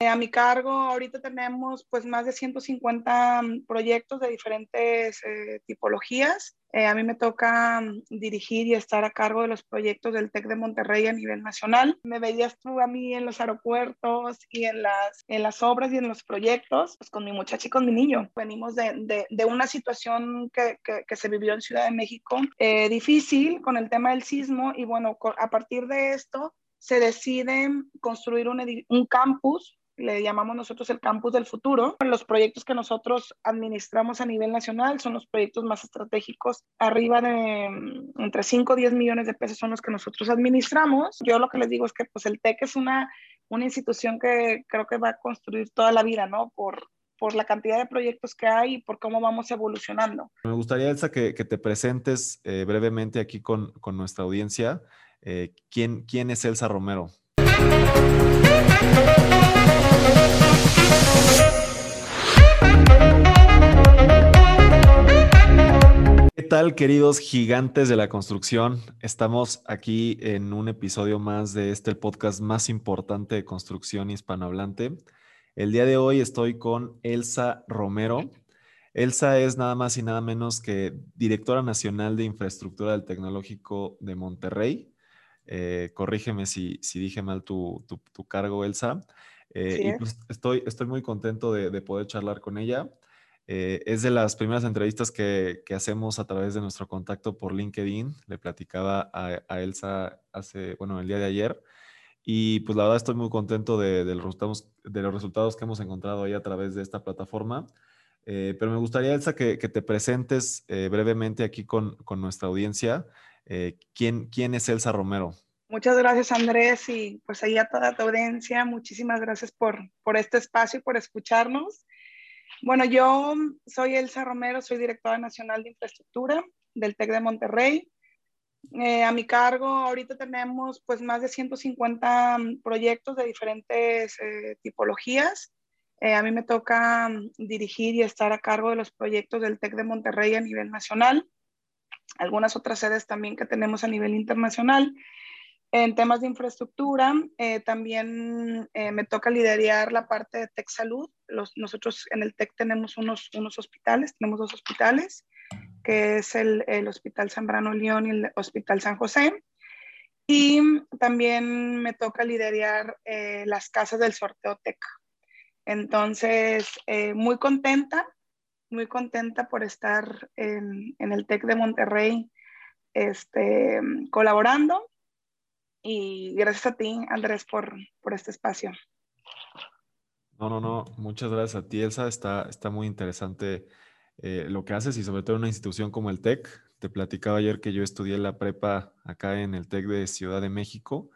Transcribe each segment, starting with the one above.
Eh, a mi cargo ahorita tenemos pues más de 150 mm, proyectos de diferentes eh, tipologías. Eh, a mí me toca mm, dirigir y estar a cargo de los proyectos del TEC de Monterrey a nivel nacional. Me veías tú a mí en los aeropuertos y en las, en las obras y en los proyectos, pues con mi muchacha y con mi niño. Venimos de, de, una situación que, que, se vivió en Ciudad de México difícil con el tema del sismo y bueno, a partir de esto se decide construir un campus le llamamos nosotros el campus del futuro. Los proyectos que nosotros administramos a nivel nacional son los proyectos más estratégicos, arriba de mm, entre 5 o 10 millones de pesos son los que nosotros administramos. Yo lo que les digo es que pues el TEC es una, una institución que creo que va a construir toda la vida, ¿no? Por, por la cantidad de proyectos que hay y por cómo vamos evolucionando. Me gustaría, Elsa, que, te presentes eh, brevemente aquí con, con nuestra audiencia. Eh, ¿quién, ¿Quién es Elsa Romero? Tal, queridos gigantes de la construcción? Estamos aquí en un episodio más de este el podcast más importante de construcción hispanohablante. El día de hoy estoy con Elsa Romero. Elsa es nada más y nada menos que directora nacional de infraestructura del Tecnológico de Monterrey. Eh, corrígeme si, si, dije mal tu, tu, cargo, Elsa. Eh, y pues estoy, estoy muy contento de, de poder charlar con ella. Eh, es de las primeras entrevistas que, que, hacemos a través de nuestro contacto por LinkedIn. Le platicaba a, Elsa hace, bueno, el día de ayer. Y pues la verdad estoy muy contento de, los, resultados, que hemos encontrado ahí a través de esta plataforma. pero me gustaría, Elsa, que, que te presentes brevemente aquí con, con nuestra audiencia. Eh, ¿quién, ¿Quién es Elsa Romero? Muchas gracias Andrés y pues ahí a toda tu audiencia, muchísimas gracias por, por este espacio y por escucharnos. Bueno, yo soy Elsa Romero, soy directora nacional de infraestructura del TEC de Monterrey. Eh, a mi cargo ahorita tenemos pues más de 150 proyectos de diferentes eh, tipologías. Eh, a mí me toca dirigir y estar a cargo de los proyectos del TEC de Monterrey a nivel nacional algunas otras sedes también que tenemos a nivel internacional. En temas de infraestructura, eh, también eh, me toca liderar la parte de Tech Salud. Los, nosotros en el Tech tenemos unos, unos hospitales, tenemos dos hospitales, que es el, el Hospital Zambrano León y el Hospital San José. Y también me toca liderar eh, las casas del sorteo Tech. Entonces, muy contenta muy contenta por estar en, en el TEC de Monterrey este, colaborando y gracias a ti, Andrés, por, por este espacio. No, no, no, muchas gracias a ti, Elsa. Está, está muy interesante eh, lo que haces y sobre todo en una institución como el TEC. Te platicaba ayer que yo estudié la prepa acá en el TEC de Ciudad de México.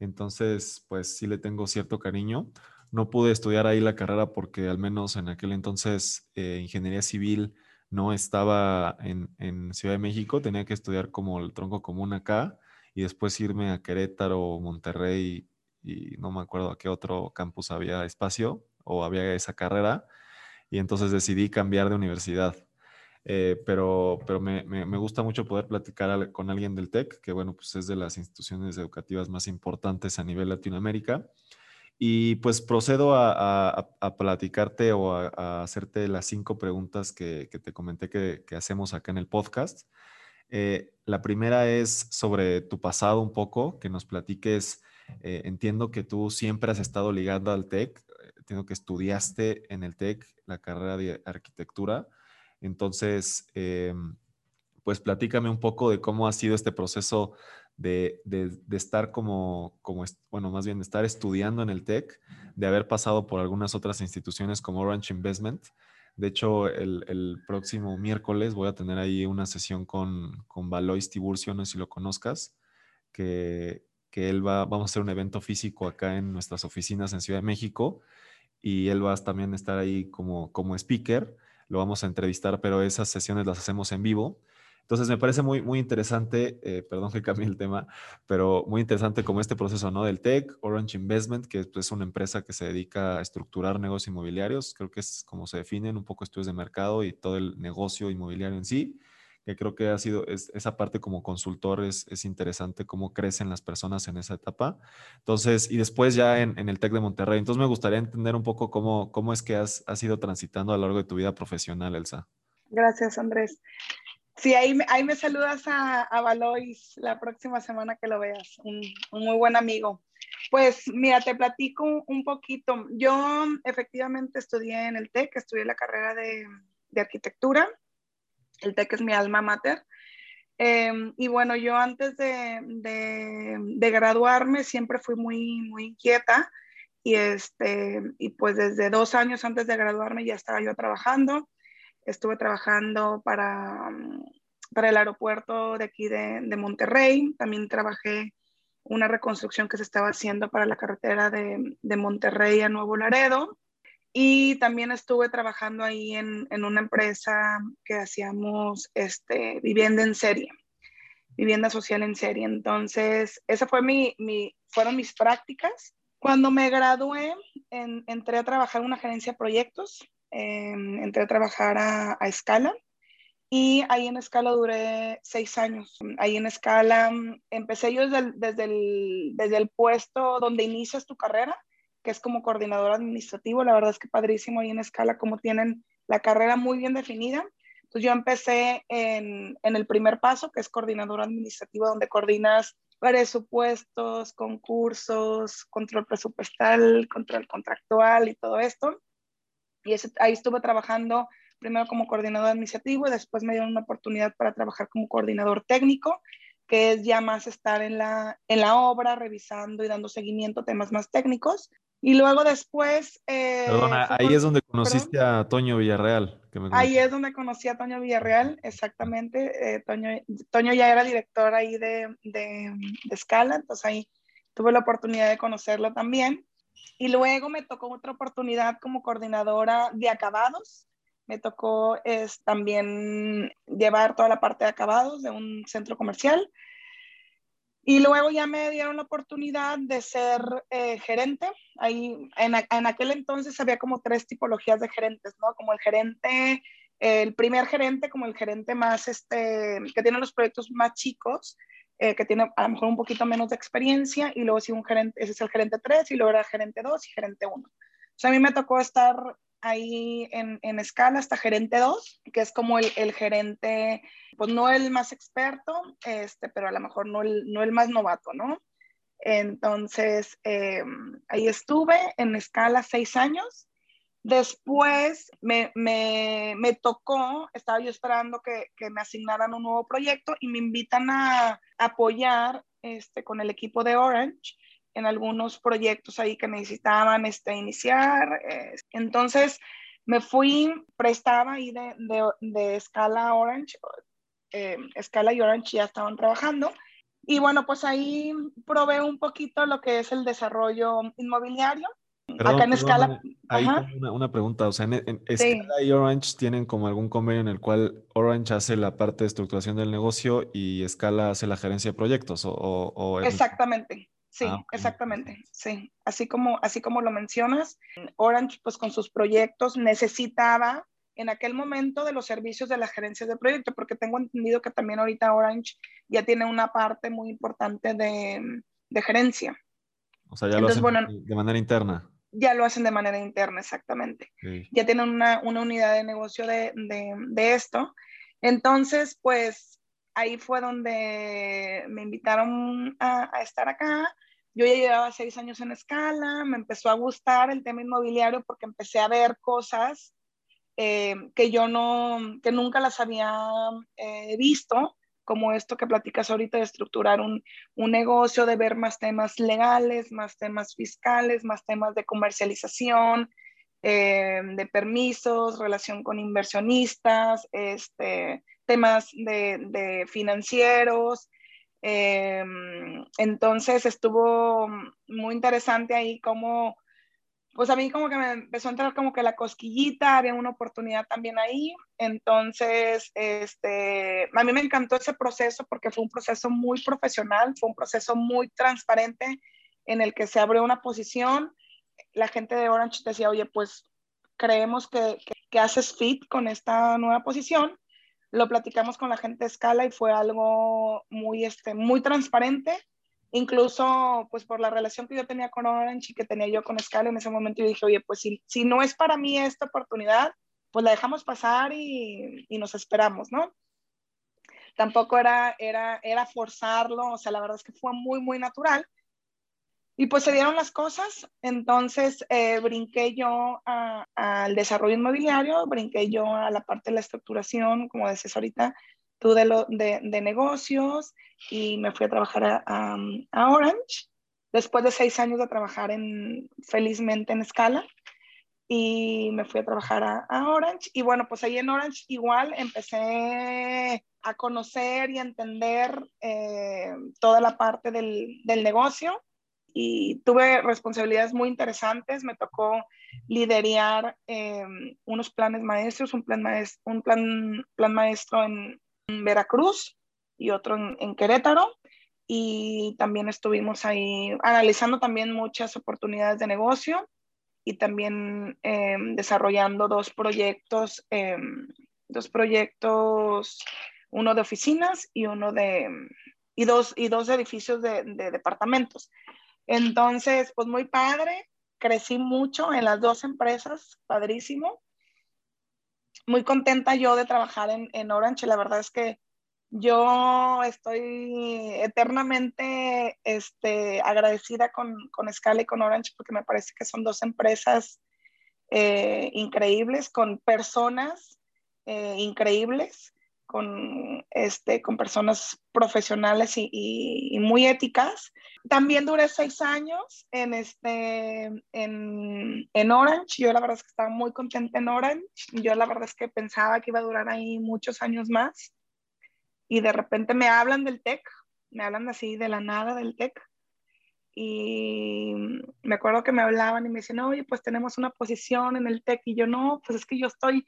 Entonces, pues sí le tengo cierto cariño. No pude estudiar ahí la carrera porque al menos en aquel entonces eh, ingeniería civil no estaba en, en, Ciudad de México, tenía que estudiar como el tronco común acá y después irme a Querétaro, Monterrey y no me acuerdo a qué otro campus había espacio o había esa carrera y entonces decidí cambiar de universidad. Eh, pero pero me, me, gusta mucho poder platicar con alguien del TEC, que bueno, pues es de las instituciones educativas más importantes a nivel Latinoamérica. Y pues procedo a, platicarte o a, hacerte las cinco preguntas que, te comenté que, hacemos acá en el podcast. Eh, la primera es sobre tu pasado un poco, que nos platiques. Eh, entiendo que tú siempre has estado ligado al TEC, entiendo que estudiaste en el TEC la carrera de arquitectura. Entonces, em, pues platícame un poco de cómo ha sido este proceso de, estar como, como, bueno, más bien de estar estudiando en el TEC, de haber pasado por algunas otras instituciones como Orange Investment. De hecho, el, próximo miércoles voy a tener ahí una sesión con, con Valois Tiburcio, no sé si lo conozcas, que, que él va, vamos a hacer un evento físico acá en nuestras oficinas en Ciudad de México y él va a también estar ahí como, como speaker. Lo vamos a entrevistar, pero esas sesiones las hacemos en vivo. Entonces me parece muy, muy interesante, eh, perdón que cambie el tema, pero muy interesante como este proceso, ¿no? Del TEC, Orange Investment, que es una empresa que se dedica a estructurar negocios inmobiliarios, creo que es como se definen un poco estudios de mercado y todo el negocio inmobiliario en sí, que creo que ha sido, esa parte como consultor es, es, interesante, cómo crecen las personas en esa etapa. Entonces, y después ya en, en, el TEC de Monterrey. Entonces, me gustaría entender un poco cómo, cómo es que has, has ido transitando a lo largo de tu vida profesional, Elsa. Gracias, Andrés. Sí, ahí, ahí me saludas a, a Valois la próxima semana que lo veas, un, un muy buen amigo. Pues mira, te platico un poquito. Yo efectivamente estudié en el TEC, estudié la carrera de, de arquitectura. El TEC es mi alma mater. Eh, y bueno, yo antes de, de, de, graduarme siempre fui muy, muy inquieta y, este, y pues desde dos años antes de graduarme ya estaba yo trabajando. Estuve trabajando para, para el aeropuerto de aquí de, de Monterrey. También trabajé una reconstrucción que se estaba haciendo para la carretera de, de Monterrey a Nuevo Laredo. Y también estuve trabajando ahí en, en, una empresa que hacíamos este, vivienda en serie, vivienda social en serie. Entonces, esa fue mi, mi fueron mis prácticas. Cuando me gradué, en, entré a trabajar en una gerencia de proyectos, eh, entré a trabajar a, a y ahí en Escala duré seis años. Ahí en Escala empecé yo desde el, desde el, desde el puesto donde inicias tu carrera, que es como coordinador administrativo. La verdad es que padrísimo ahí en Escala, como tienen la carrera muy bien definida. Entonces yo empecé en, en el primer paso, que es coordinador administrativo, donde coordinas presupuestos, concursos, control presupuestal, control contractual y todo esto. Y ese, ahí estuve trabajando primero como coordinador administrativo y después me dieron una oportunidad para trabajar como coordinador técnico, que es ya más estar en la, en la obra, revisando y dando seguimiento a temas más técnicos. Y luego después... Eh, Perdona, ahí es donde conociste ¿Perdón? a Toño Villarreal. Que me ahí es donde conocí a Toño Villarreal, exactamente. Eh, Toño, Toño ya era director ahí de, de, de Escala, entonces ahí tuve la oportunidad de conocerlo también. Y luego me tocó otra oportunidad como coordinadora de acabados me tocó es también llevar toda la parte de acabados de un centro comercial. Y luego ya me dieron la oportunidad de ser eh, gerente. Ahí, en, en, aquel entonces había como tres tipologías de gerentes, ¿no? Como el gerente, el primer gerente, como el gerente más, este, que tiene los proyectos más chicos, eh, que tiene a lo mejor un poquito menos de experiencia, y luego sí un gerente, ese es el gerente 3, y luego era gerente 2 y gerente 1. O sea, a mí me tocó estar ahí en, en escala hasta gerente 2, que es como el, el, gerente, pues no el más experto, este, pero a lo mejor no el, no el más novato, ¿no? Entonces, eh, ahí estuve en escala seis años. Después me, me, tocó, estaba yo esperando que, que, me asignaran un nuevo proyecto y me invitan a apoyar este, con el equipo de Orange en algunos proyectos ahí que necesitaban este, iniciar. Entonces me fui, prestaba ahí de, de, de Scala Orange, eh, y Orange ya estaban trabajando. Y bueno, pues ahí probé un poquito lo que es el desarrollo inmobiliario. Perdón, Acá en Scala. Hay una, una, pregunta, o sea, en, en Scala sí. y Orange tienen como algún convenio en el cual Orange hace la parte de estructuración del negocio y Scala hace la gerencia de proyectos, o, o, o Exactamente. Sí, ah, okay. exactamente, sí. Así como, así como lo mencionas, Orange pues con sus proyectos necesitaba en aquel momento de los servicios de las gerencias de proyecto, porque tengo entendido que también ahorita Orange ya tiene una parte muy importante de, de gerencia. O sea, ya Entonces, lo hacen bueno, de manera interna. Ya lo hacen de manera interna, exactamente. Sí. Ya tienen una, una, unidad de negocio de, de, de esto. Entonces, pues ahí fue donde me invitaron a, a estar acá yo ya llevaba seis años en escala, me empezó a gustar el tema inmobiliario porque empecé a ver cosas eh, que yo no, que nunca las había eh, visto, como esto que platicas ahorita de estructurar un, un, negocio, de ver más temas legales, más temas fiscales, más temas de comercialización, eh, de permisos, relación con inversionistas, este, temas de, de financieros, eh, entonces estuvo muy interesante ahí como, pues a mí como que me empezó a entrar como que la cosquillita, había una oportunidad también ahí. Entonces, este, a mí me encantó ese proceso porque fue un proceso muy profesional, fue un proceso muy transparente en el que se abrió una posición. La gente de Orange decía, oye, pues creemos que, que, que haces fit con esta nueva posición lo platicamos con la gente de Scala y fue algo muy, este, muy transparente. Incluso, pues por la relación que yo tenía con Orange y que tenía yo con Scala en ese momento, yo dije, oye, pues si, si no es para mí esta oportunidad, pues la dejamos pasar y, y nos esperamos, ¿no? Tampoco era, era, era forzarlo, o sea, la verdad es que fue muy, muy natural. Y pues se dieron las cosas, entonces eh, brinqué yo al desarrollo inmobiliario, brinqué yo a la parte de la estructuración, como decías ahorita, tú de, de, negocios y me fui a trabajar a, a, Orange, después de seis años de trabajar en, felizmente en escala, y me fui a trabajar a, a, Orange. Y bueno, pues ahí en Orange igual empecé a conocer y entender eh, toda la parte del, del negocio y tuve responsabilidades muy interesantes. Me tocó liderar eh, unos planes maestros, un plan, maestro, un plan, plan maestro en, Veracruz y otro en, Querétaro. Y también estuvimos ahí analizando también muchas oportunidades de negocio y también eh, desarrollando dos proyectos, eh, dos proyectos, uno de oficinas y uno de, y dos, y dos edificios de, de departamentos. Entonces, pues muy padre, crecí mucho en las dos empresas, padrísimo. Muy contenta yo de trabajar en, en Orange, la verdad es que yo estoy eternamente este, agradecida con, con Scala y con Orange porque me parece que son dos empresas eh, increíbles, con personas eh, increíbles con, este, con personas profesionales y, muy éticas. También duré seis años en, este, en, en, Orange. Yo la verdad es que estaba muy contenta en Orange. Yo la verdad es que pensaba que iba a durar ahí muchos años más. Y de repente me hablan del TEC, me hablan así de la nada del TEC. Y me acuerdo que me hablaban y me decían, oye, pues tenemos una posición en el TEC. Y yo, no, pues es que yo estoy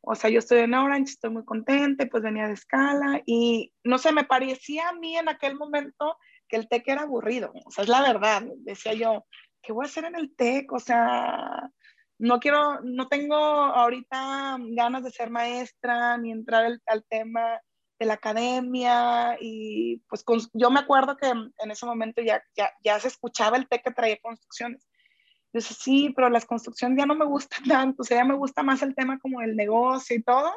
o sea, yo estoy en Orange, estoy muy contenta, pues venía de escala y no sé, me parecía a mí en aquel momento que el TEC era aburrido, o sea, es la verdad, decía yo, ¿qué voy a hacer en el TEC? O sea, no quiero, no tengo ahorita ganas de ser maestra ni entrar al, tema de la academia y pues yo me acuerdo que en ese momento ya, ya, ya se escuchaba el TEC que traía construcciones yo decía, sí, pero las construcciones ya no me gustan tanto, o sea, ya me gusta más el tema como el negocio y todo.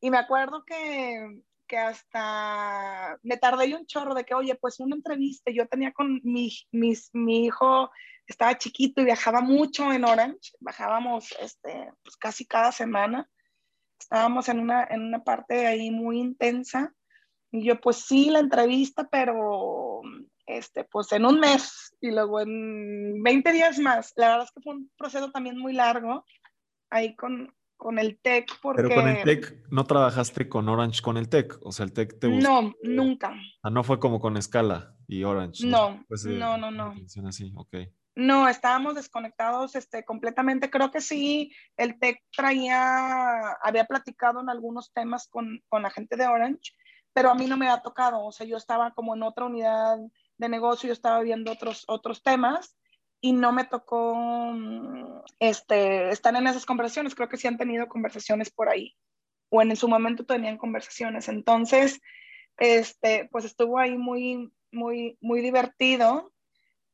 Y me acuerdo que, que hasta me tardé un chorro de que, oye, pues una entrevista, yo tenía con mi, mis, mi hijo, estaba chiquito y viajaba mucho en Orange, bajábamos este, pues casi cada semana, estábamos en una, en una parte ahí muy intensa. Y yo, pues sí, la entrevista, pero este, pues en un mes y luego en 20 días más. La verdad es que fue un proceso también muy largo ahí con, con el TEC. Porque... Pero con el TEC no trabajaste con Orange con el TEC, o sea, el TEC te gustó. No, nunca. Ah, no fue como con Scala y Orange. No, no, no, no. Así, okay. No, estábamos desconectados este, completamente. Creo que sí, el TEC traía, había platicado en algunos temas con, con la gente de Orange, pero a mí no me ha tocado. O sea, yo estaba como en otra unidad de negocio, yo estaba viendo otros, otros temas y no me tocó mm, este, estar en esas conversaciones. Creo que sí han tenido conversaciones por ahí o en su momento tenían conversaciones. Entonces, este, pues estuvo ahí muy, muy, muy divertido,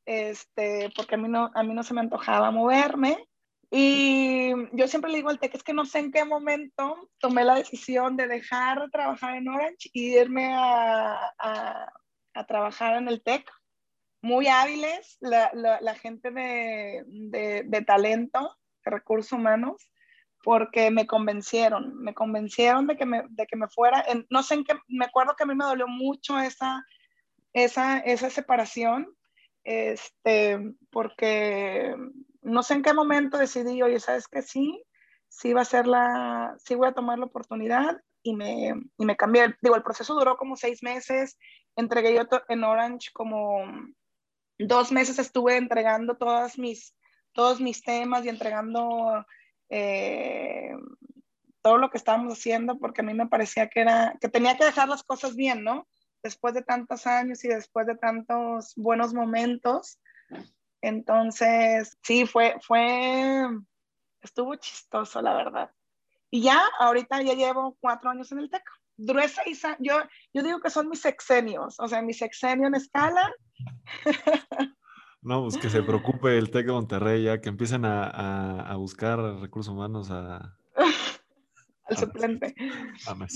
este, porque a mí, no, a mí no se me antojaba moverme. Y yo siempre le digo al TEC, es que no sé en qué momento tomé la decisión de dejar de trabajar en Orange y irme a trabajar en el TEC, muy hábiles, la, la, gente de, de, de, talento, de recursos humanos, porque me convencieron, me convencieron de que me, de que me fuera, no sé en qué, me acuerdo que a mí me dolió mucho esa, esa, esa separación, este, porque no sé en qué momento decidí, oye, ¿sabes que sí? Sí va a ser la, sí voy a tomar la oportunidad y me, y me cambié. Digo, el proceso duró como seis meses entregué yo en Orange como dos meses estuve entregando todas mis, todos mis temas y entregando eh, todo lo que estábamos haciendo porque a mí me parecía que era, que tenía que dejar las cosas bien, ¿no? Después de tantos años y después de tantos buenos momentos. Entonces, sí, fue, fue, estuvo chistoso, la verdad. Y ya, ahorita ya llevo cuatro años en el TEC. Duré seis años, yo, yo digo que son mis sexenios, o sea, mi sexenio en escala. No, pues que se preocupe el TEC de Monterrey ya, que empiecen a, a, buscar recursos humanos a... Al suplente.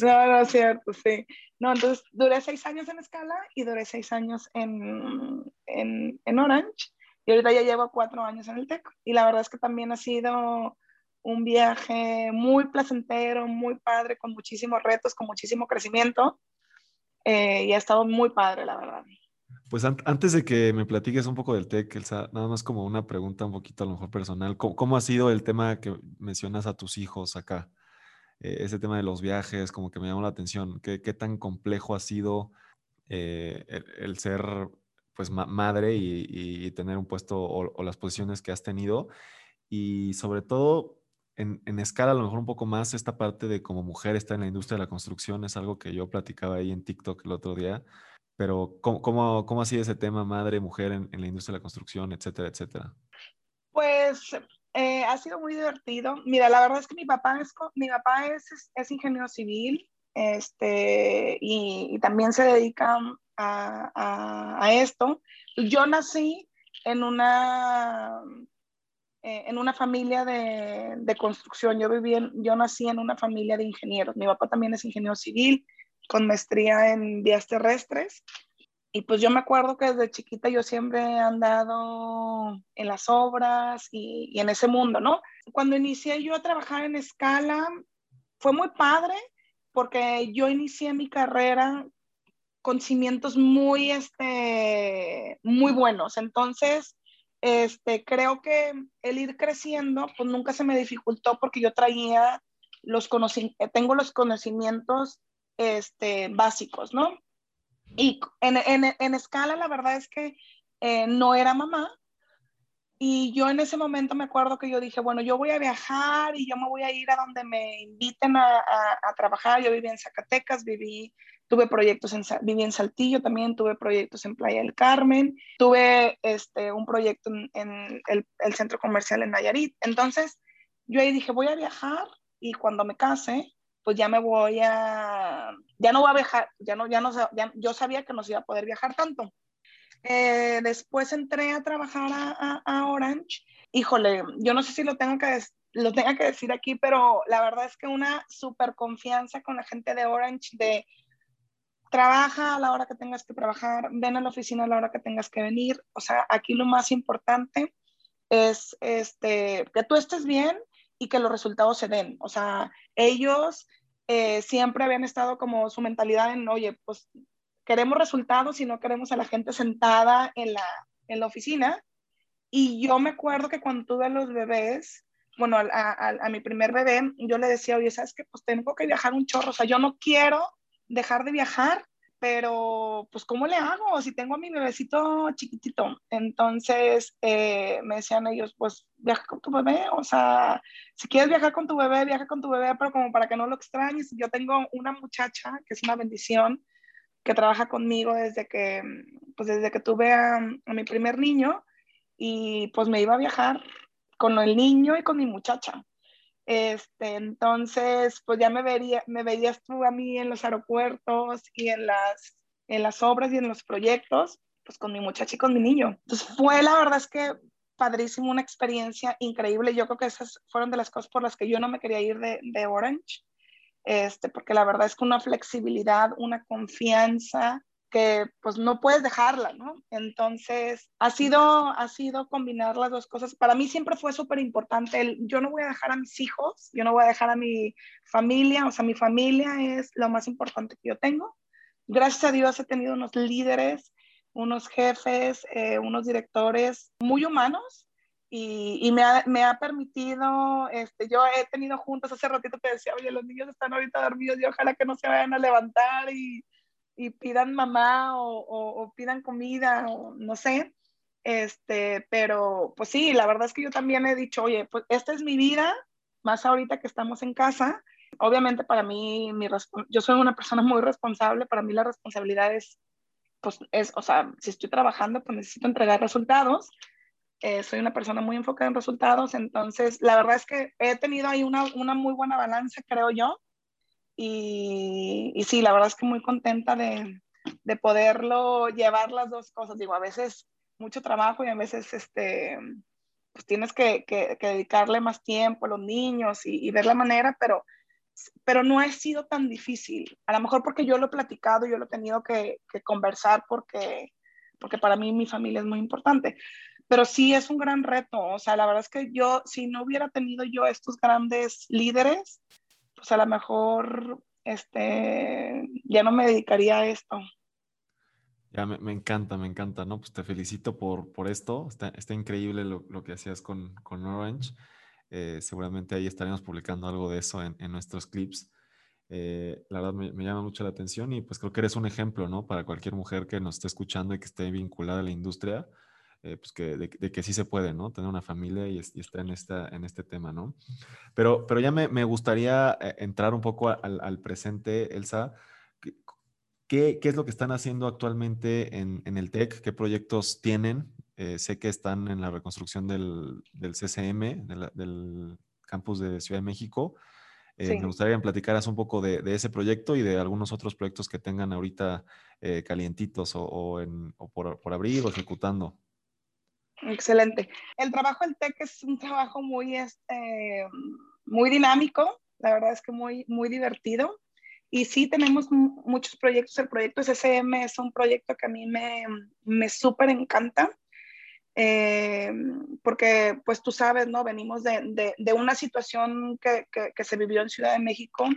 No, no es cierto, sí. No, entonces duré seis años en escala y duré seis años en, en, en Orange. Y ahorita ya llevo cuatro años en el TEC. Y la verdad es que también ha sido un viaje muy placentero, muy padre, con muchísimos retos, con muchísimo crecimiento. Eh, y ha estado muy padre, la verdad. Pues antes de que me platiques un poco del TEC, Elsa, nada más como una pregunta un poquito a lo mejor personal. ¿Cómo, ha sido el tema que mencionas a tus hijos acá? Eh, ese tema de los viajes, como que me llamó la atención. ¿Qué, qué tan complejo ha sido eh, el, ser pues madre y, tener un puesto o, o, las posiciones que has tenido? Y sobre todo, en, escala a lo mejor un poco más esta parte de como mujer está en la industria de la construcción, es algo que yo platicaba ahí en TikTok el otro día, pero ¿cómo, cómo, cómo ha sido ese tema madre, mujer en, la industria de la construcción, etcétera, etcétera? Pues eh, ha sido muy divertido. Mira, la verdad es que mi papá es, mi papá es, ingeniero civil este, y, también se dedica a, a esto. Yo nací en una eh, en una familia de, de, construcción. Yo, viví yo nací en una familia de ingenieros. Mi papá también es ingeniero civil con maestría en vías terrestres. Y pues yo me acuerdo que desde chiquita yo siempre he andado en las obras y, y en ese mundo, ¿no? Cuando inicié yo a trabajar en escala, fue muy padre porque yo inicié mi carrera con cimientos muy, este, muy buenos. Entonces, este, creo que el ir creciendo, pues nunca se me dificultó porque yo traía los conocimientos, tengo los conocimientos este, básicos, ¿no? Y en, en, en escala, la verdad es que eh, no era mamá. Y yo en ese momento me acuerdo que yo dije, bueno, yo voy a viajar y yo me voy a ir a donde me inviten a, a, a trabajar. Yo viví en Zacatecas, viví Tuve proyectos en, viví en Saltillo también, tuve proyectos en Playa del Carmen, tuve este, un proyecto en, el, el, centro comercial en Nayarit. Entonces, yo ahí dije, voy a viajar y cuando me case, pues ya me voy a, ya no voy a viajar, ya no, ya no, ya, yo sabía que no se iba a poder viajar tanto. Eh, después entré a trabajar a, a, Orange. Híjole, yo no sé si lo tengo que, lo tenga que decir aquí, pero la verdad es que una súper confianza con la gente de Orange de trabaja a la hora que tengas que trabajar, ven a la oficina a la hora que tengas que venir. O sea, aquí lo más importante es este, que tú estés bien y que los resultados se den. O sea, ellos eh, siempre habían estado como su mentalidad en, oye, pues queremos resultados y no queremos a la gente sentada en la, en la oficina. Y yo me acuerdo que cuando tuve a los bebés, bueno, a, mi primer bebé, yo le decía, oye, ¿sabes qué? Pues tengo que viajar un chorro, o sea, yo no quiero dejar de viajar, pero pues ¿cómo le hago si tengo a mi bebecito chiquitito? Entonces eh, me decían ellos, pues viaja con tu bebé, o sea, si quieres viajar con tu bebé, viaja con tu bebé, pero como para que no lo extrañes. Yo tengo una muchacha que es una bendición, que trabaja conmigo desde que, pues desde que tuve a, a mi primer niño y pues me iba a viajar con el niño y con mi muchacha. Este, entonces, pues ya me, vería, me veías tú a mí en los aeropuertos y en las, en las obras y en los proyectos, pues con mi muchacha y con mi niño. Entonces fue la verdad es que padrísimo, una experiencia increíble. Yo creo que esas fueron de las cosas por las que yo no me quería ir de, de Orange, este, porque la verdad es que una flexibilidad, una confianza, que pues no puedes dejarla, ¿no? Entonces, ha sido, ha sido combinar las dos cosas. Para mí siempre fue súper importante yo no voy a dejar a mis hijos, yo no voy a dejar a mi familia, o sea, mi familia es lo más importante que yo tengo. Gracias a Dios he tenido unos líderes, unos jefes, eh, unos directores muy humanos y, y me, ha, me, ha, permitido, este, yo he tenido juntos, hace ratito te decía, oye, los niños están ahorita dormidos y ojalá que no se vayan a levantar y y pidan mamá o, pidan comida o no sé. Este, pero pues sí, la verdad es que yo también he dicho, oye, pues esta es mi vida, más ahorita que estamos en casa. Obviamente para mí, mi yo soy una persona muy responsable, para mí la responsabilidad es, pues es, o sea, si estoy trabajando, pues necesito entregar resultados, eh, soy una persona muy enfocada en resultados, entonces la verdad es que he tenido ahí una, una muy buena balanza, creo yo. Y, y, sí, la verdad es que muy contenta de, de, poderlo llevar las dos cosas. Digo, a veces mucho trabajo y a veces este, pues tienes que, que, dedicarle más tiempo a los niños y, y, ver la manera, pero, pero no ha sido tan difícil. A lo mejor porque yo lo he platicado, yo lo he tenido que, que conversar porque, porque para mí mi familia es muy importante pero sí es un gran reto. O sea, la verdad es que yo, si no hubiera tenido yo estos grandes líderes, pues a lo mejor este, ya no me dedicaría a esto. Ya me, me encanta, me encanta, ¿no? Pues te felicito por, por esto. Está, está increíble lo, lo, que hacías con, con Orange. Eh, seguramente ahí estaremos publicando algo de eso en, en nuestros clips. Eh, la verdad me, me, llama mucho la atención y pues creo que eres un ejemplo, ¿no? Para cualquier mujer que nos esté escuchando y que esté vinculada a la industria eh, pues que, de, de, que sí se puede, ¿no? Tener una familia y, y estar en, esta, en este tema, ¿no? Pero, pero ya me, me gustaría eh, entrar un poco al, al presente, Elsa. ¿Qué, ¿Qué, es lo que están haciendo actualmente en, en el TEC? ¿Qué proyectos tienen? Eh, sé que están en la reconstrucción del, del CCM, de la, del campus de Ciudad de México. Eh, sí. Me gustaría que platicaras un poco de, de, ese proyecto y de algunos otros proyectos que tengan ahorita eh, calientitos o, o, en, o por, por, abrir o ejecutando. Excelente. El trabajo del TEC es un trabajo muy, este, muy dinámico, la verdad es que muy, muy divertido. Y sí tenemos muchos proyectos. El proyecto SSM es un proyecto que a mí me, me súper encanta. Eh, porque pues tú sabes, ¿no? Venimos de, de, de una situación que, que, que, se vivió en Ciudad de México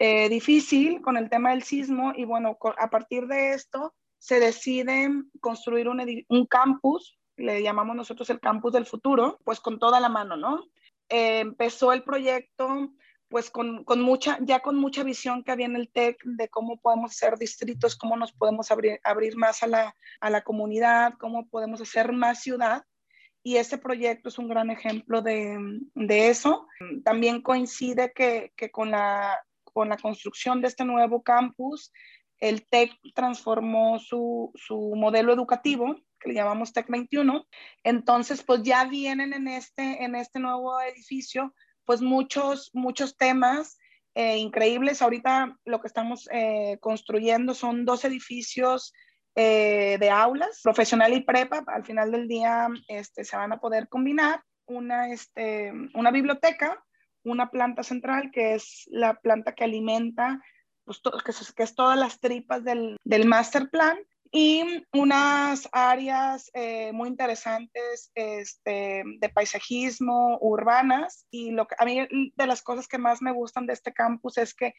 eh, difícil con el tema del sismo y bueno, a partir de esto se decide construir un, un campus le llamamos nosotros el campus del futuro, pues con toda la mano, ¿no? Eh, empezó el proyecto pues con, con, mucha, ya con mucha visión que había en el TEC de cómo podemos ser distritos, cómo nos podemos abrir, abrir más a la, a la comunidad, cómo podemos hacer más ciudad. Y ese proyecto es un gran ejemplo de, de eso. También coincide que, que con, la, con la construcción de este nuevo campus, el TEC transformó su, su modelo educativo que le llamamos TEC 21. Entonces, pues ya vienen en este, en este nuevo edificio, pues muchos, muchos temas eh, increíbles. Ahorita lo que estamos eh, construyendo son dos edificios eh, de aulas, profesional y prepa. Al final del día este, se van a poder combinar una, este, una biblioteca, una planta central, que es la planta que alimenta, pues, que, es, que, es, todas las tripas del, del master plan, y unas áreas eh, muy interesantes este, de paisajismo urbanas y lo que a mí de las cosas que más me gustan de este campus es que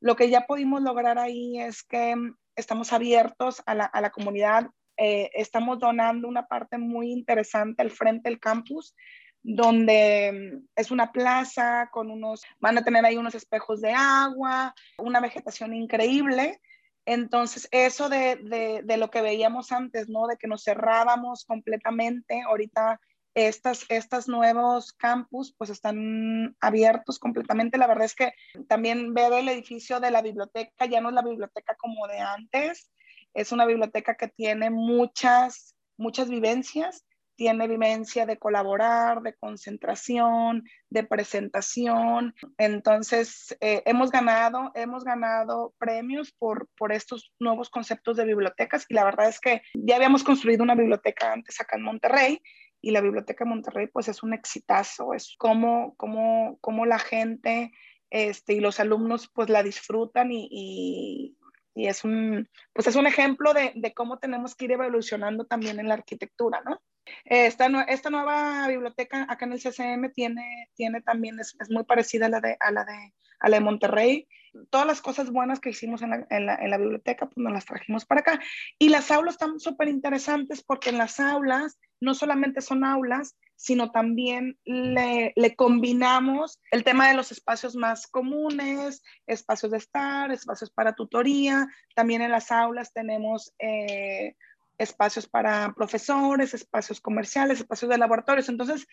lo que ya pudimos lograr ahí es que estamos abiertos a la, a la comunidad, eh, estamos donando una parte muy interesante al frente del campus donde es una plaza con unos, van a tener ahí unos espejos de agua, una vegetación increíble entonces, eso de, de, lo que veíamos antes, ¿no? De que nos cerrábamos completamente, ahorita estas, estos nuevos campus pues están abiertos completamente. La verdad es que también ver el edificio de la biblioteca ya no es la biblioteca como de antes, es una biblioteca que tiene muchas, muchas vivencias tiene vivencia de colaborar, de concentración, de presentación. Entonces, eh, hemos ganado, hemos ganado premios por, por estos nuevos conceptos de bibliotecas y la verdad es que ya habíamos construido una biblioteca antes acá en Monterrey y la biblioteca de Monterrey pues es un exitazo, es como, como, como la gente este, y los alumnos pues la disfrutan y, y y es un, pues es un ejemplo de, de, cómo tenemos que ir evolucionando también en la arquitectura, ¿no? Esta, esta nueva biblioteca acá en el CCM tiene, tiene también, es, es muy parecida a la, de, a, la de, a la de Monterrey. Todas las cosas buenas que hicimos en la, en la, en la biblioteca, pues nos las trajimos para acá. Y las aulas están súper interesantes porque en las aulas no solamente son aulas, sino también le, le, combinamos el tema de los espacios más comunes, espacios de estar, espacios para tutoría. También en las aulas tenemos eh, espacios para profesores, espacios comerciales, espacios de laboratorios. Entonces,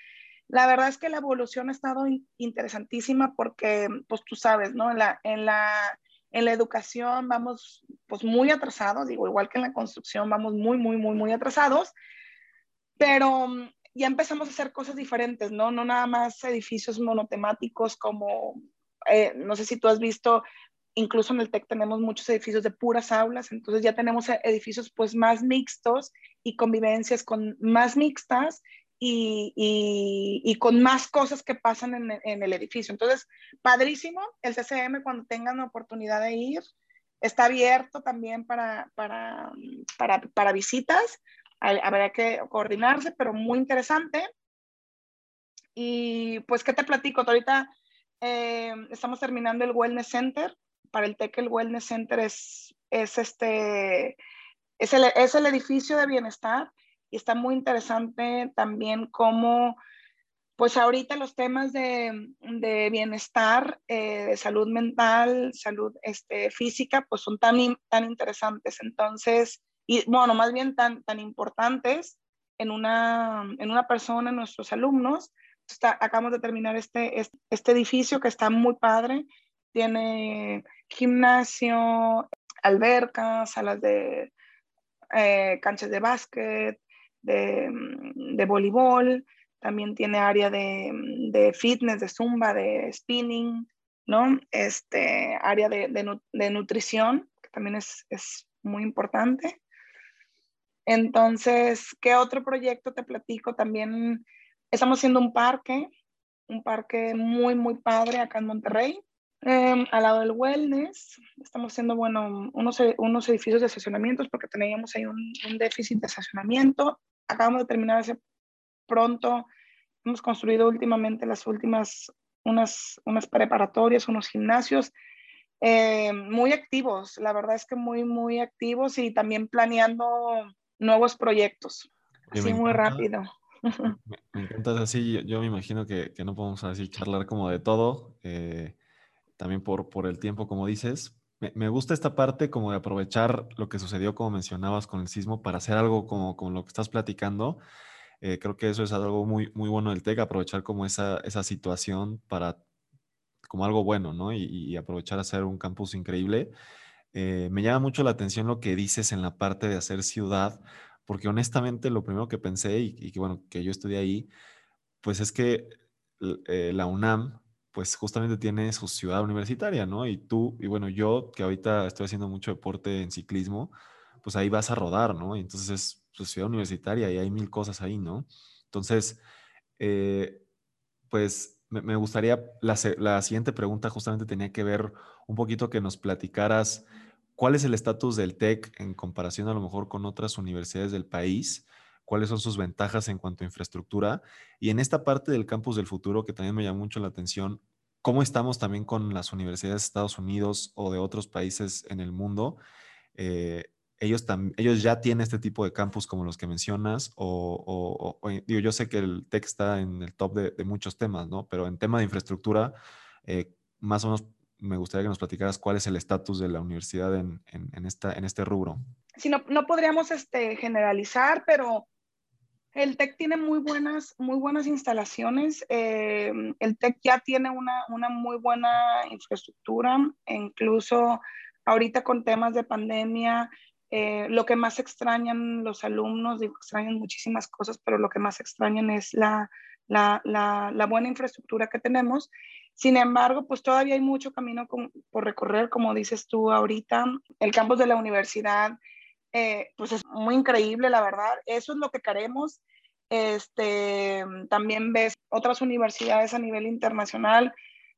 la verdad es que la evolución ha estado interesantísima porque, pues tú sabes, ¿no? En la, en la, en la educación vamos pues muy atrasados, digo, igual que en la construcción vamos muy, muy, muy, muy atrasados, pero ya empezamos a hacer cosas diferentes, ¿no? No nada más edificios monotemáticos como, eh, no sé si tú has visto, incluso en el TEC tenemos muchos edificios de puras aulas, entonces ya tenemos edificios pues más mixtos y convivencias con más mixtas y, y, con más cosas que pasan en, en, el edificio. Entonces, padrísimo, el CCM cuando tengan la oportunidad de ir, está abierto también para, para, para, para visitas habrá que coordinarse, pero muy interesante. Y pues, ¿qué te platico? Ahorita eh, estamos terminando el Wellness Center. Para el TEC el Wellness Center es, es, este, es, el, es el edificio de bienestar y está muy interesante también cómo, pues ahorita los temas de, de bienestar, eh, de salud mental, salud este, física, pues son tan, tan interesantes. Entonces, y bueno, más bien tan, tan importantes en una, en una persona, en nuestros alumnos. Está, acabamos de terminar este, este, edificio que está muy padre. Tiene gimnasio, albercas, salas de eh, canchas de básquet, de, de, voleibol, también tiene área de, de, fitness, de zumba, de spinning, ¿no? Este, área de, de nutrición, que también es, es muy importante. Entonces, ¿qué otro proyecto te platico? También estamos haciendo un parque, un parque muy, muy padre acá en Monterrey, em, al lado del wellness. Estamos haciendo, bueno, unos, unos edificios de estacionamientos porque teníamos ahí un, déficit de estacionamiento. Acabamos de terminar hace pronto. Hemos construido últimamente las últimas, unas, unas preparatorias, unos gimnasios. Eh, muy activos, la verdad es que muy, muy activos y también planeando nuevos proyectos. así muy rápido. Me, encanta así, yo, me imagino que, no podemos así charlar como de todo, eh, también por, por el tiempo, como dices. Me, gusta esta parte como de aprovechar lo que sucedió, como mencionabas, con el sismo para hacer algo como, como lo que estás platicando. Eh, creo que eso es algo muy, muy bueno del TEC, aprovechar como esa, esa situación para como algo bueno, ¿no? Y, y aprovechar a hacer un campus increíble. Eh, me llama mucho la atención lo que dices en la parte de hacer ciudad, porque honestamente lo primero que pensé y, que bueno, que yo estudié ahí, pues es que eh, la UNAM, pues justamente tiene su ciudad universitaria, ¿no? Y tú, y bueno, yo que ahorita estoy haciendo mucho deporte en ciclismo, pues ahí vas a rodar, ¿no? Y entonces es su ciudad universitaria y hay mil cosas ahí, ¿no? Entonces, eh, pues me, gustaría, la, la, siguiente pregunta justamente tenía que ver un poquito que nos platicaras ¿Cuál es el estatus del TEC en comparación a lo mejor con otras universidades del país? ¿Cuáles son sus ventajas en cuanto a infraestructura? Y en esta parte del campus del futuro, que también me llama mucho la atención, ¿cómo estamos también con las universidades de Estados Unidos o de otros países en el mundo? Eh, ellos, ellos ya tienen este tipo de campus como los que mencionas, o, digo, yo sé que el TEC está en el top de, muchos temas, ¿no? Pero en tema de infraestructura, eh, más o menos me gustaría que nos platicaras cuál es el estatus de la universidad en, en, esta, en este rubro. Sí, no, no podríamos este, generalizar, pero el TEC tiene muy buenas, muy buenas instalaciones. Eh, el TEC ya tiene una, una, muy buena infraestructura, incluso ahorita con temas de pandemia, eh, lo que más extrañan los alumnos, digo, extrañan muchísimas cosas, pero lo que más extrañan es la, la, la, la buena infraestructura que tenemos. Sin embargo, pues todavía hay mucho camino por recorrer, como dices tú ahorita. El campus de la universidad, eh, pues es muy increíble, la verdad. Eso es lo que queremos. Este, también ves otras universidades a nivel internacional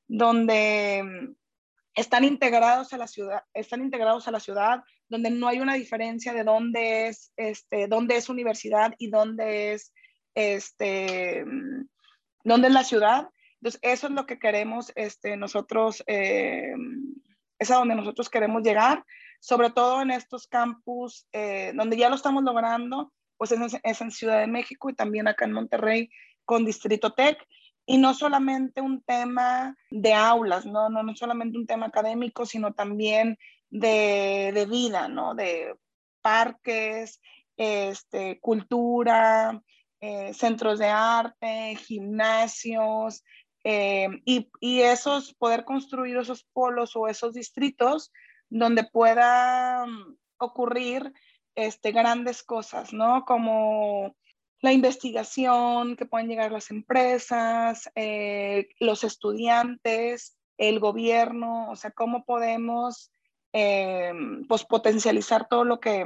donde están integrados a la ciudad, están integrados a la ciudad, donde no hay una diferencia de dónde es, este, dónde es universidad y dónde es, este, dónde es la ciudad. Entonces, eso es lo que queremos este, nosotros, eh, es a donde nosotros queremos llegar, sobre todo en estos campus eh, donde ya lo estamos logrando, pues es, en Ciudad de México y también acá en Monterrey con Distrito Tech. Y no solamente un tema de aulas, no, no, no solamente un tema académico, sino también de, de vida, ¿no? De parques, este, cultura, eh, centros de arte, gimnasios, eh, y, y, esos, poder construir esos polos o esos distritos donde pueda mm, ocurrir este, grandes cosas, ¿no? Como la investigación que pueden llegar las empresas, eh, los estudiantes, el gobierno, o sea, cómo podemos eh, pues, potencializar todo lo que,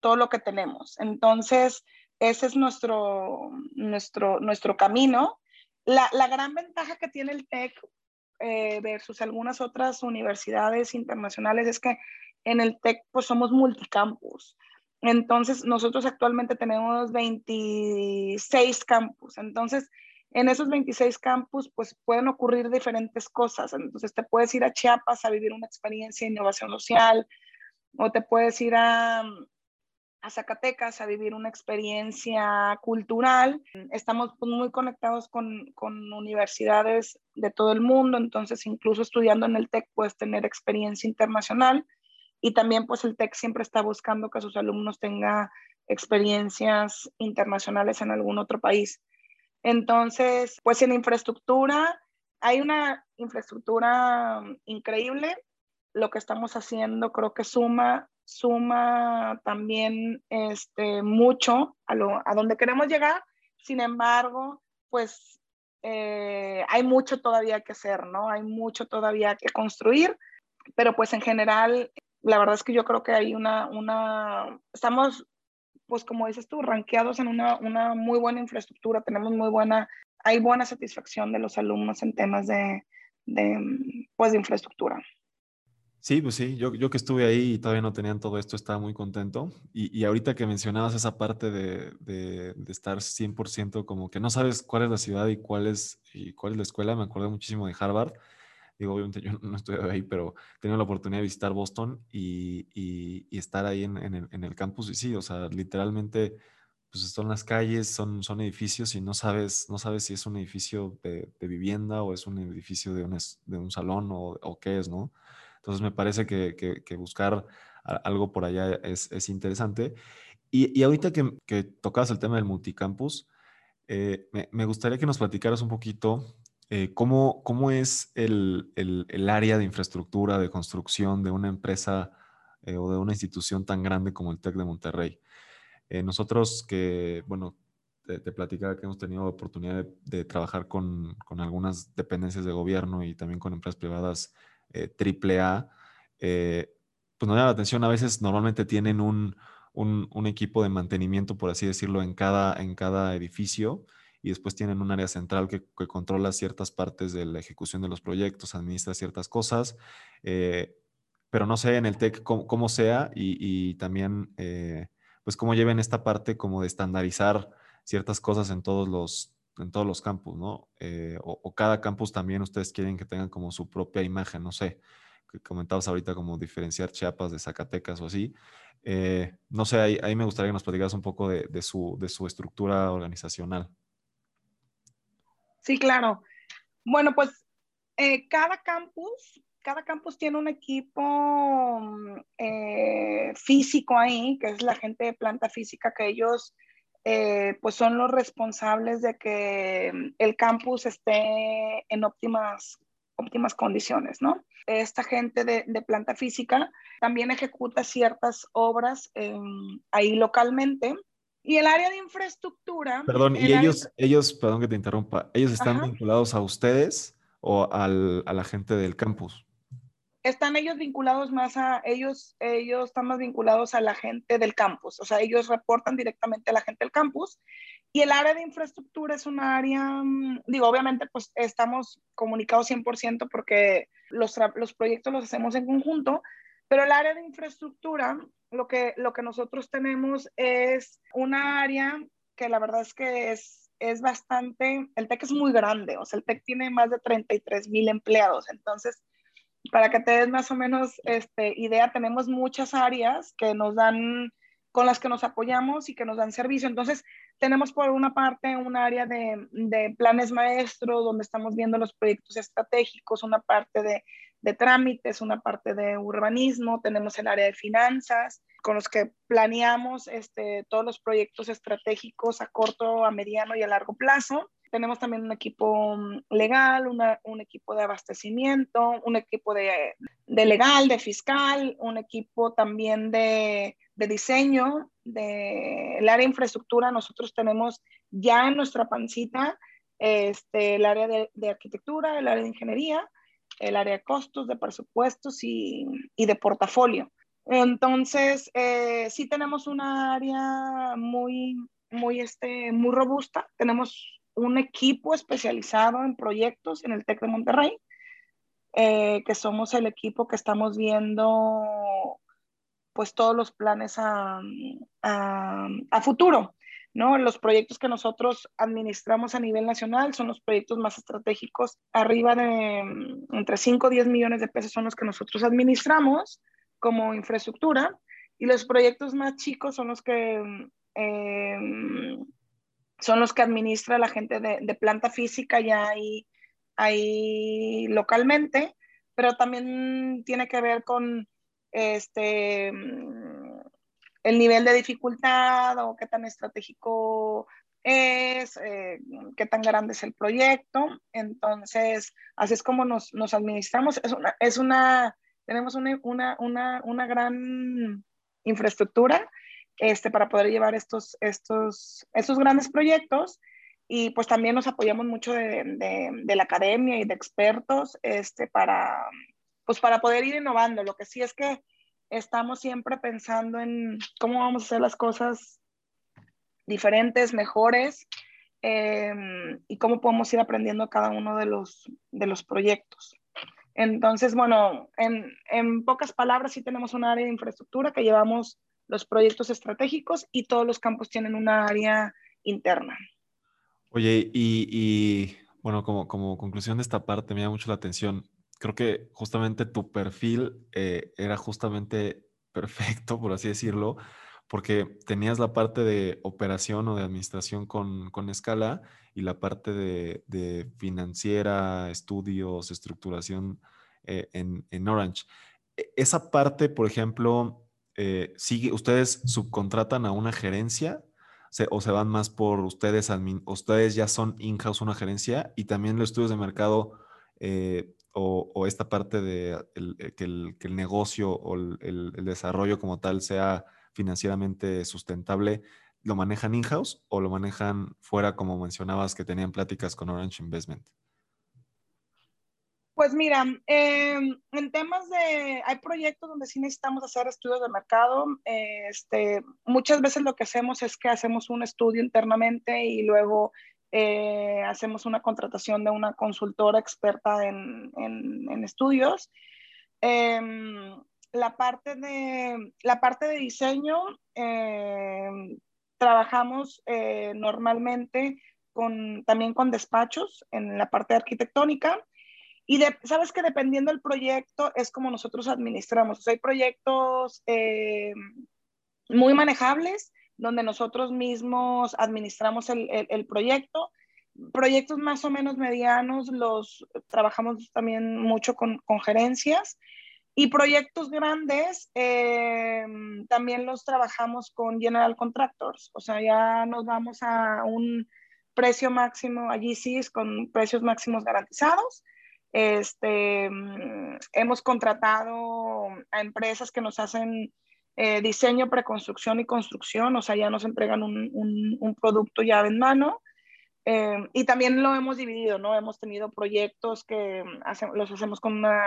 todo lo que tenemos. Entonces, ese es nuestro, nuestro, nuestro camino. La, la gran ventaja que tiene el TEC eh, versus algunas otras universidades internacionales es que en el TEC pues somos multicampus. Entonces, nosotros actualmente tenemos 26 campus. Entonces, en esos 26 campus, pues pueden ocurrir diferentes cosas. Entonces, te puedes ir a Chiapas a vivir una experiencia de innovación social, o te puedes ir a, a Zacatecas a vivir una experiencia cultural. Estamos pues, muy conectados con, con, universidades de todo el mundo, entonces incluso estudiando en el TEC puedes tener experiencia internacional y también pues el TEC siempre está buscando que sus alumnos tengan experiencias internacionales en algún otro país. Entonces, pues en infraestructura, hay una infraestructura increíble. Lo que estamos haciendo creo que suma, suma también este, mucho a, lo, a donde queremos llegar. Sin embargo, pues eh, hay mucho todavía que hacer, ¿no? Hay mucho todavía que construir, pero pues en general la verdad es que yo creo que hay una, una, estamos, pues como dices tú, ranqueados en una, una muy buena infraestructura, tenemos muy buena, hay buena satisfacción de los alumnos en temas de, de pues, de infraestructura. Sí, pues sí, yo, yo que estuve ahí y todavía no tenían todo esto, estaba muy contento. Y, y ahorita que mencionabas esa parte de, de, de, estar 100% como que no sabes cuál es la ciudad y cuál es, y cuál es la escuela, me acordé muchísimo de Harvard digo, obviamente yo no estoy ahí, pero he tenido la oportunidad de visitar Boston y, y, estar ahí en, en, el, campus. Y sí, o sea, literalmente, pues son las calles, son, son edificios y no sabes, no sabes si es un edificio de, de vivienda o es un edificio de un, de un salón o, o, qué es, ¿no? Entonces me parece que, buscar algo por allá es, es interesante. Y, ahorita que, que el tema del multicampus, eh, me, gustaría que nos platicaras un poquito eh, ¿cómo, ¿cómo, es el, área de infraestructura, de construcción de una empresa eh, o de una institución tan grande como el TEC de Monterrey? Nosotros que, bueno, te, te, platicaba que hemos tenido oportunidad de, trabajar con, algunas dependencias de gobierno y también con empresas privadas AAA, pues nos da la atención, a veces normalmente tienen un, un, un, equipo de mantenimiento, por así decirlo, en cada, en cada edificio y después tienen un área central que, que, controla ciertas partes de la ejecución de los proyectos, administra ciertas cosas, eh, pero no sé en el TEC cómo, cómo sea y, y también eh, pues cómo lleven esta parte como de estandarizar ciertas cosas en todos los, en todos los campus, ¿no? Eh, o, cada campus también ustedes quieren que tengan como su propia imagen, no sé, que comentabas ahorita como diferenciar Chiapas de Zacatecas o así. Eh, no sé, ahí, me gustaría que nos platicaras un poco de, su, de su estructura organizacional. Sí, claro. Bueno, pues eh, cada campus, cada campus tiene un equipo eh, físico ahí, que es la gente de planta física, que ellos eh, pues son los responsables de que el campus esté en óptimas, óptimas condiciones, ¿no? Esta gente de, de planta física también ejecuta ciertas obras ahí localmente y el área de infraestructura. Perdón, y ellos, área... ellos, perdón que te interrumpa, ¿ellos están Ajá. vinculados a ustedes o al, a la gente del campus? Están ellos vinculados más a, ellos, ellos están más vinculados a la gente del campus, o sea, ellos reportan directamente a la gente del campus. Y el área de infraestructura es un área, mm, digo, obviamente, pues estamos comunicados 100% porque los, los proyectos los hacemos en conjunto, pero el área de infraestructura, lo que, lo que nosotros tenemos es una área que la verdad es que es, es bastante, el TEC es muy grande, o sea, el TEC tiene más de 33 mil empleados, entonces, para que te des más o menos este, idea, tenemos muchas áreas que nos dan, con las que nos apoyamos y que nos dan servicio. Entonces, tenemos por una parte un área de, planes maestros, donde estamos viendo los proyectos estratégicos, una parte de de trámites, una parte de urbanismo, tenemos el área de finanzas, con los que planeamos este, todos los proyectos estratégicos a corto, a mediano y a largo plazo. Tenemos también un equipo mm, legal, un equipo de abastecimiento, un equipo de, legal, de fiscal, un equipo también de, diseño, de el área de infraestructura. Nosotros tenemos ya en nuestra pancita este, el área de, arquitectura, el área de ingeniería, el área de costos, de presupuestos y, de portafolio. Entonces, eh, sí tenemos una área muy, muy, este, muy robusta. Tenemos un equipo especializado en proyectos en el TEC de Monterrey, eh, que somos el equipo que estamos viendo pues todos los planes a, a, futuro. ¿no? Los proyectos que nosotros administramos a nivel nacional son los proyectos más estratégicos, arriba de mm, entre 5 o 10 millones de pesos son los que nosotros administramos como infraestructura y los proyectos más chicos son los que eh, son los que administra la gente de, planta física ya ahí, ahí localmente, pero también tiene que ver con este el nivel de dificultad o qué tan estratégico es, eh, qué tan grande es el proyecto. Entonces, así es como nos, nos administramos. Es una, es una tenemos una, una, una, una gran infraestructura este, para poder llevar estos, estos, estos grandes proyectos. Y pues también nos apoyamos mucho de, de, la academia y de expertos este, para, pues para poder ir innovando. Lo que sí es que estamos siempre pensando en cómo vamos a hacer las cosas diferentes, mejores, em, y cómo podemos ir aprendiendo cada uno de los, de los proyectos. Entonces, bueno, en, en pocas palabras, sí tenemos un área de infraestructura que llevamos los proyectos estratégicos y todos los campos tienen una área interna. Oye, y, bueno, como, como conclusión de esta parte me da mucho la atención. Creo que justamente tu perfil eh, era justamente perfecto, por así decirlo, porque tenías la parte de operación o de administración con, con escala y la parte de, financiera, estudios, estructuración eh, en, en, Orange. E, esa parte, por ejemplo, eh, ¿ustedes subcontratan a una gerencia o se van más por ustedes, ustedes ya son in-house una gerencia y también los estudios de mercado eh, o, esta parte de eh, que, el, negocio o el, desarrollo como tal sea financieramente sustentable, ¿lo manejan in-house o lo manejan fuera como mencionabas que tenían pláticas con Orange Investment? Pues mira, em, en temas de, hay proyectos donde sí necesitamos hacer estudios de mercado. este, muchas veces lo que hacemos es que hacemos un estudio internamente y luego eh, hacemos una contratación de una consultora experta en, en, estudios. Em, la, parte de, la parte de diseño, em, trabajamos eh, normalmente con, también con despachos en la parte arquitectónica y sabes que dependiendo del proyecto es como nosotros administramos. hay proyectos eh, muy manejables donde nosotros mismos administramos el, el, proyecto. Proyectos más o menos medianos los trabajamos también mucho con, con gerencias. Y proyectos grandes eh, también los trabajamos con General Contractors. O sea, ya nos vamos a un precio máximo, allí sí con precios máximos garantizados este, mm, hemos contratado a empresas que nos hacen eh, diseño, preconstrucción y construcción, o sea, ya nos entregan un, un, producto llave en mano. Eh, y también lo hemos dividido, ¿no? Hemos tenido proyectos que los hacemos con una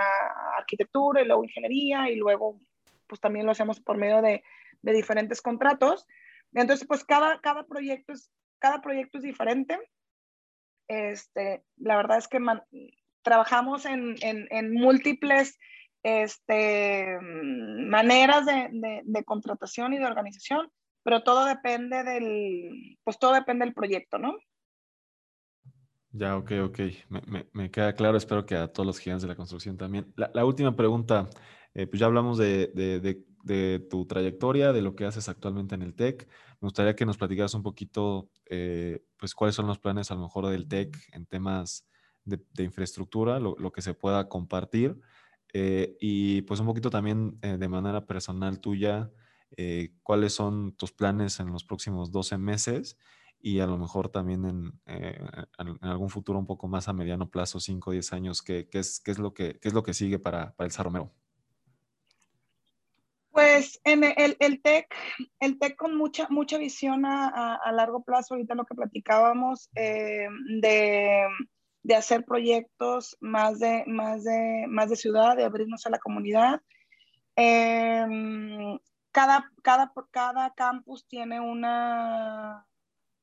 arquitectura y luego ingeniería y luego pues también lo hacemos por medio de, de diferentes contratos. Entonces, pues cada, cada, proyecto es, cada proyecto es diferente. Este, la verdad es que trabajamos en, múltiples este, maneras de, contratación y de organización, pero todo depende del, pues todo depende del proyecto, ¿no? Ya, ok, ok. Me, queda claro. Espero que a todos los gigantes de la construcción también. La, última pregunta, eh, pues ya hablamos de, tu trayectoria, de lo que haces actualmente en el TEC. Me gustaría que nos platicaras un poquito, eh, pues cuáles son los planes a lo mejor del TEC en temas de, infraestructura, lo, que se pueda compartir. Eh, y pues un poquito también eh, de manera personal tuya, eh, cuáles son tus planes en los próximos 12 meses y a lo mejor también en, eh, algún futuro un poco más a mediano plazo, 5 o 10 años, ¿qué, es, qué, es, lo que, qué es lo que sigue para, para el Saromero? Pues en el, el TEC, el TEC con mucha, mucha visión a, a, largo plazo, ahorita lo que platicábamos, eh, de, de, hacer proyectos más de, más, de, más de ciudad, de abrirnos a la comunidad. Eh, cada, cada, cada campus tiene una,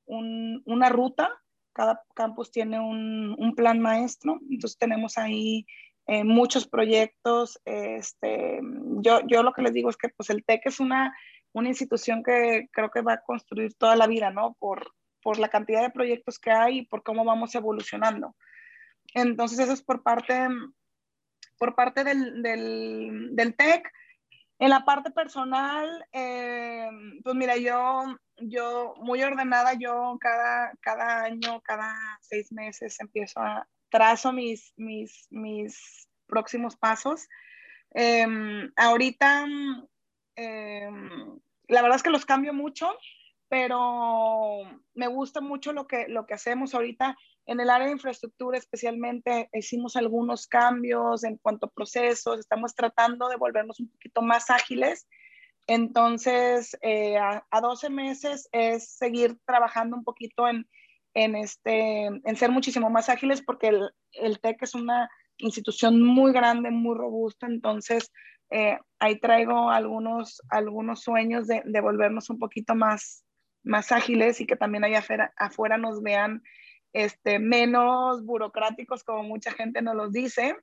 un, una ruta, cada campus tiene un, un, plan maestro, entonces tenemos ahí eh, muchos proyectos. Este, yo, yo lo que les digo es que pues el TEC es una, una institución que creo que va a construir toda la vida, ¿no? Por, por la cantidad de proyectos que hay y por cómo vamos evolucionando. Entonces eso es por parte, por parte del, del, del TEC. En la parte personal, eh, pues mira, yo, yo muy ordenada, yo cada, cada año, cada seis meses empiezo a, trazo mis, mis, mis próximos pasos. Em, ahorita, em, la verdad es que los cambio mucho, pero me gusta mucho lo que, lo que hacemos ahorita. En el área de infraestructura especialmente hicimos algunos cambios en cuanto a procesos, estamos tratando de volvernos un poquito más ágiles. Entonces, eh, a, a, 12 meses es seguir trabajando un poquito en, en, este, en ser muchísimo más ágiles porque el, el TEC es una institución muy grande, muy robusta, entonces eh, ahí traigo algunos, algunos sueños de, de, volvernos un poquito más, más ágiles y que también allá afuera, afuera nos vean este, menos burocráticos como mucha gente nos los dice.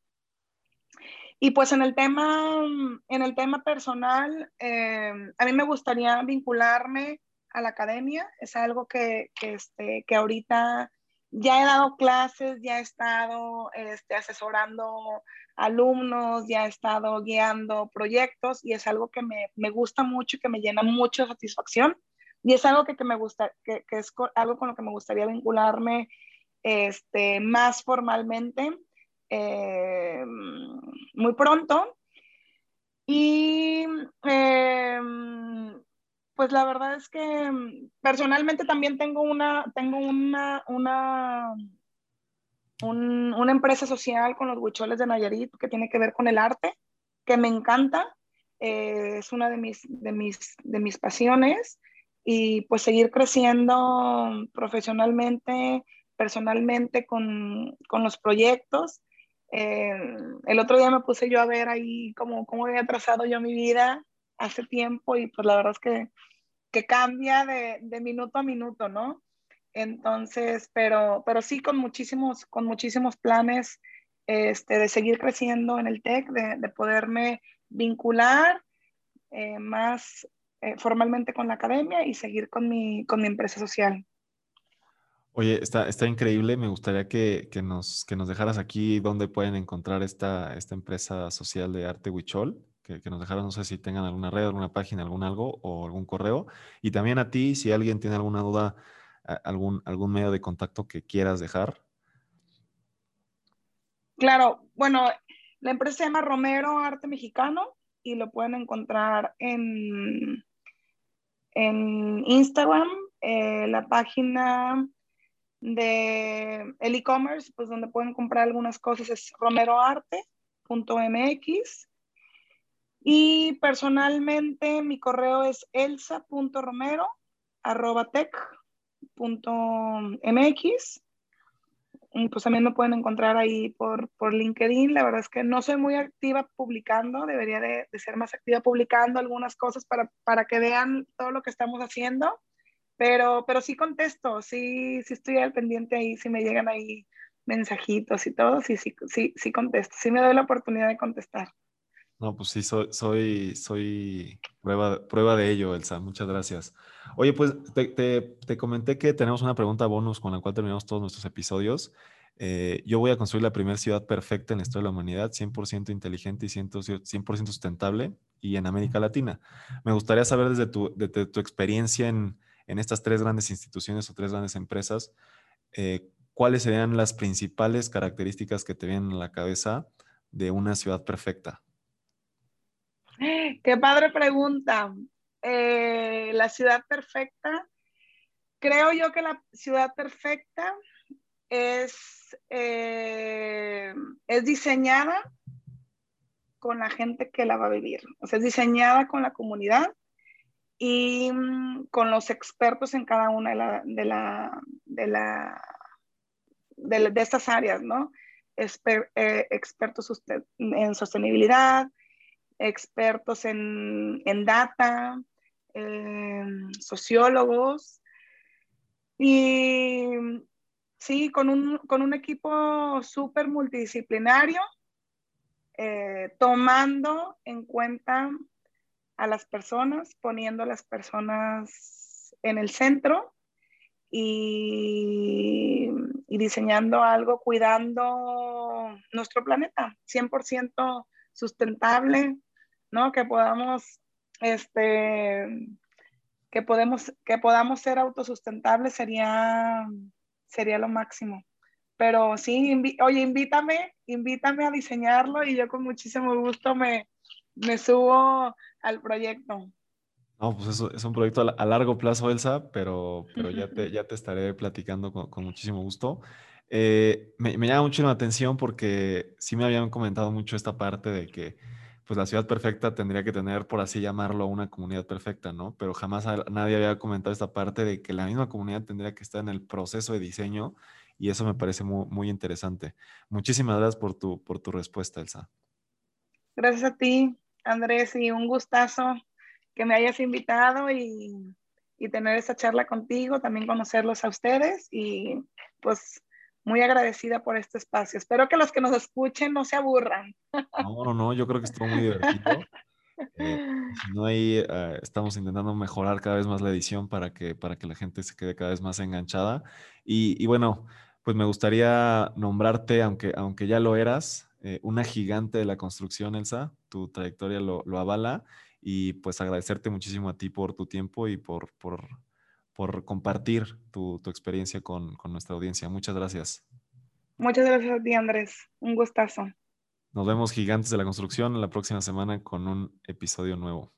Y pues en el tema, en el tema personal, eh, a mí me gustaría vincularme a la academia, es algo que, que, este, que ahorita ya he dado clases, ya he estado este, asesorando alumnos, ya he estado guiando proyectos y es algo que me, me gusta mucho y que me llena mucho de satisfacción y es algo que, que me gusta, que, que, es algo con lo que me gustaría vincularme este, más formalmente eh, muy pronto. Y eh, pues la verdad es que mm, personalmente también tengo una, tengo una, una, una empresa social con los huicholes de Nayarit que tiene que ver con el arte, que me encanta, eh, es una de mis, de, mis, de mis pasiones y pues seguir creciendo profesionalmente, personalmente con, con los proyectos. Eh, el otro día me puse yo a ver ahí cómo, cómo había trazado yo mi vida hace tiempo y pues la verdad es que, que cambia de, de, minuto a minuto, ¿no? Entonces, pero, pero sí con muchísimos, con muchísimos planes este, de seguir creciendo en el TEC, de, de poderme vincular eh, más eh, formalmente con la academia y seguir con mi, con mi empresa social. Oye, está, está increíble. Me gustaría que, que, nos, que nos dejaras aquí dónde pueden encontrar esta, esta empresa social de arte Huichol que, nos dejaron, no sé si tengan alguna red, alguna página, algún algo o algún correo. Y también a ti, si alguien tiene alguna duda, algún, algún medio de contacto que quieras dejar. Claro, bueno, la empresa se llama Romero Arte Mexicano y lo pueden encontrar en, en Instagram, eh, la página de el e-commerce, pues donde pueden comprar algunas cosas es romeroarte.mx y personalmente mi correo es elsa.romero.tech.mx. Pues también me pueden encontrar ahí por, por LinkedIn. La verdad es que no soy muy activa publicando, debería de, de ser más activa publicando algunas cosas para, para, que vean todo lo que estamos haciendo. Pero, pero sí contesto, sí, sí estoy al pendiente ahí, si me llegan ahí mensajitos y todo, sí, sí, sí, sí contesto, sí me doy la oportunidad de contestar. No, pues sí, soy, soy, soy prueba, prueba de ello, Elsa. Muchas gracias. Oye, pues te, comenté que tenemos una pregunta bonus con la cual terminamos todos nuestros episodios. Eh, yo voy a construir la primera ciudad perfecta en la historia de la humanidad, 100% inteligente y 100%, 100 sustentable y en América Latina. Me gustaría saber desde tu, experiencia en, en, estas tres grandes instituciones o tres grandes empresas, eh, cuáles serían las principales características que te vienen a la cabeza de una ciudad perfecta. Qué padre pregunta. Eh, la ciudad perfecta. creo yo que la ciudad perfecta es, eh, es diseñada con la gente que la va a vivir. O sea, es diseñada con la comunidad y mm, con los expertos en cada una de, la, de, la, de, la, de, estas áreas, ¿no? Eh, expertos en sostenibilidad, expertos en, en data, em, sociólogos. Y sí, con un, con un equipo súper multidisciplinario, eh, tomando en cuenta a las personas, poniendo a las personas en el centro y, y diseñando algo, cuidando nuestro planeta, 100% sustentable, ¿no? Que podamos, este, que, podemos, que podamos ser autosustentables sería, sería lo máximo. Pero sí, oye, invítame, invítame a diseñarlo y yo con muchísimo gusto me, me subo al proyecto. No, pues eso es un proyecto a, largo plazo, Elsa, pero, pero ya, te, ya te estaré platicando con, con muchísimo gusto. Eh, me, me, llama mucho la atención porque sí me habían comentado mucho esta parte de que pues la ciudad perfecta tendría que tener, por así llamarlo, una comunidad perfecta, ¿no? Pero jamás nadie había comentado esta parte de que la misma comunidad tendría que estar en el proceso de diseño y eso me parece muy, muy interesante. Muchísimas gracias por tu, por tu respuesta, Elsa. Gracias a ti, Andrés, y un gustazo que me hayas invitado y, y tener esta charla contigo, también conocerlos a ustedes y pues muy agradecida por este espacio. Espero que los que nos escuchen no se aburran. No, no, no, yo creo que estuvo muy divertido. Eh, no hay, eh, estamos intentando mejorar cada vez más la edición para que, para que la gente se quede cada vez más enganchada. Y, bueno, pues me gustaría nombrarte, aunque, aunque ya lo eras, eh, una gigante de la construcción, Elsa. Tu trayectoria lo, lo, avala. Y pues agradecerte muchísimo a ti por tu tiempo y por, por por compartir tu, experiencia con, con, nuestra audiencia. Muchas gracias. Muchas gracias a ti, Andrés. Un gustazo. Nos vemos gigantes de la construcción la próxima semana con un episodio nuevo.